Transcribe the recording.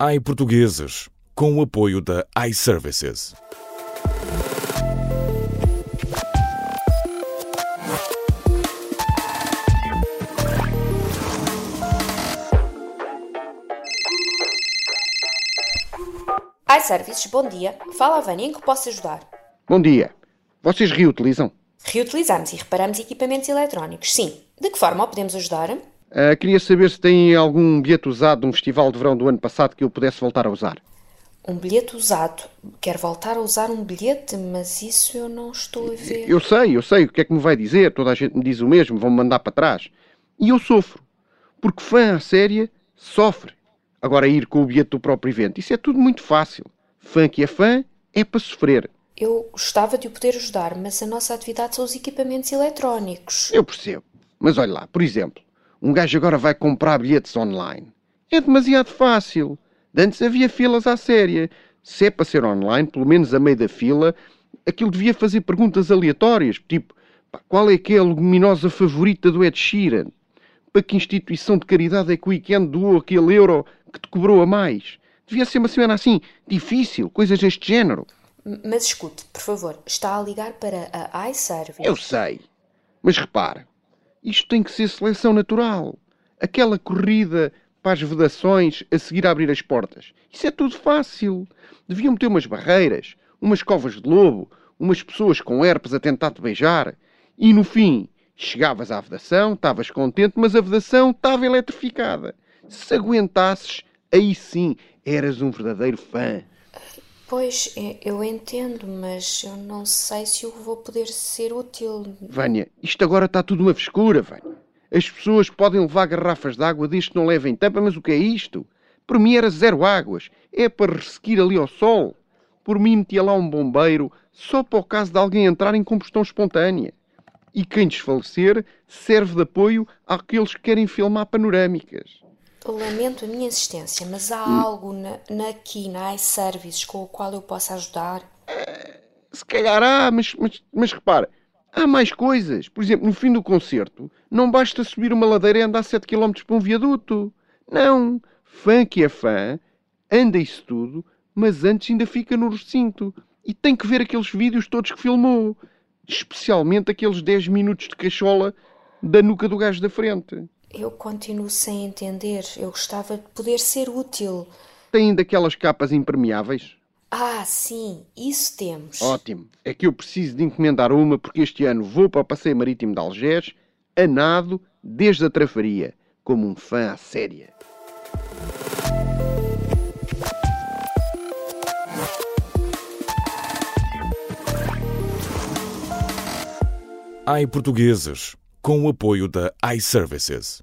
iPortugueses, com o apoio da iServices. iServices, bom dia. Fala a Vânia, em que posso ajudar? Bom dia. Vocês reutilizam? Reutilizamos e reparamos equipamentos eletrónicos, sim. De que forma o podemos ajudar? Ah, queria saber se têm algum bilhete usado de um festival de verão do ano passado que eu pudesse voltar a usar. Um bilhete usado. Quer voltar a usar um bilhete, mas isso eu não estou a ver. Eu sei, eu sei o que é que me vai dizer. Toda a gente me diz o mesmo, vão-me mandar para trás. E eu sofro. Porque fã à séria sofre. Agora ir com o bilhete do próprio evento, isso é tudo muito fácil. Fã que é fã é para sofrer. Eu gostava de o poder ajudar, mas a nossa atividade são os equipamentos eletrónicos. Eu percebo. Mas olha lá, por exemplo, um gajo agora vai comprar bilhetes online. É demasiado fácil. De antes havia filas à séria. Se é para ser online, pelo menos a meio da fila, aquilo devia fazer perguntas aleatórias, tipo, qual é que é a luminosa favorita do Ed Sheeran? Para que instituição de caridade é que o weekend doou aquele euro que te cobrou a mais? Devia ser uma semana assim, difícil, coisas deste género. Mas escute, por favor, está a ligar para a iService. Eu sei. Mas repara, isto tem que ser seleção natural. Aquela corrida para as vedações a seguir a abrir as portas. Isso é tudo fácil. Deviam ter umas barreiras, umas covas de lobo, umas pessoas com herpes a tentar te beijar. E no fim, chegavas à vedação, estavas contente, mas a vedação estava eletrificada. Se aguentasses, aí sim eras um verdadeiro fã. Pois, e- eu entendo, mas eu não sei se eu vou poder ser útil. Vânia, isto agora está tudo uma frescura, Vânia. As pessoas podem levar garrafas de água desde que não levem tampa, mas o que é isto? Por mim era zero águas. É para ressequir ali ao sol. Por mim metia lá um bombeiro só para o caso de alguém entrar em combustão espontânea. E quem desfalecer serve de apoio àqueles que querem filmar panorâmicas. Lamento a minha insistência, mas há algo na, na- aqui na iServices com o qual eu possa ajudar? Se calhar há, mas, mas, mas repara, há mais coisas. Por exemplo, no fim do concerto, não basta subir uma ladeira e andar 7 km para um viaduto. Não. Fã que é fã, anda isso tudo, mas antes ainda fica no recinto. E tem que ver aqueles vídeos todos que filmou. Especialmente aqueles 10 minutos de cachola da nuca do gajo da frente. Eu continuo sem entender. Eu gostava de poder ser útil. Tem ainda aquelas capas impermeáveis. Ah, sim, isso temos. Ótimo. É que eu preciso de encomendar uma porque este ano vou para o Passeio Marítimo de Algés a nado desde a trafaria, como um fã à séria. iPortugueses, com o apoio da iServices.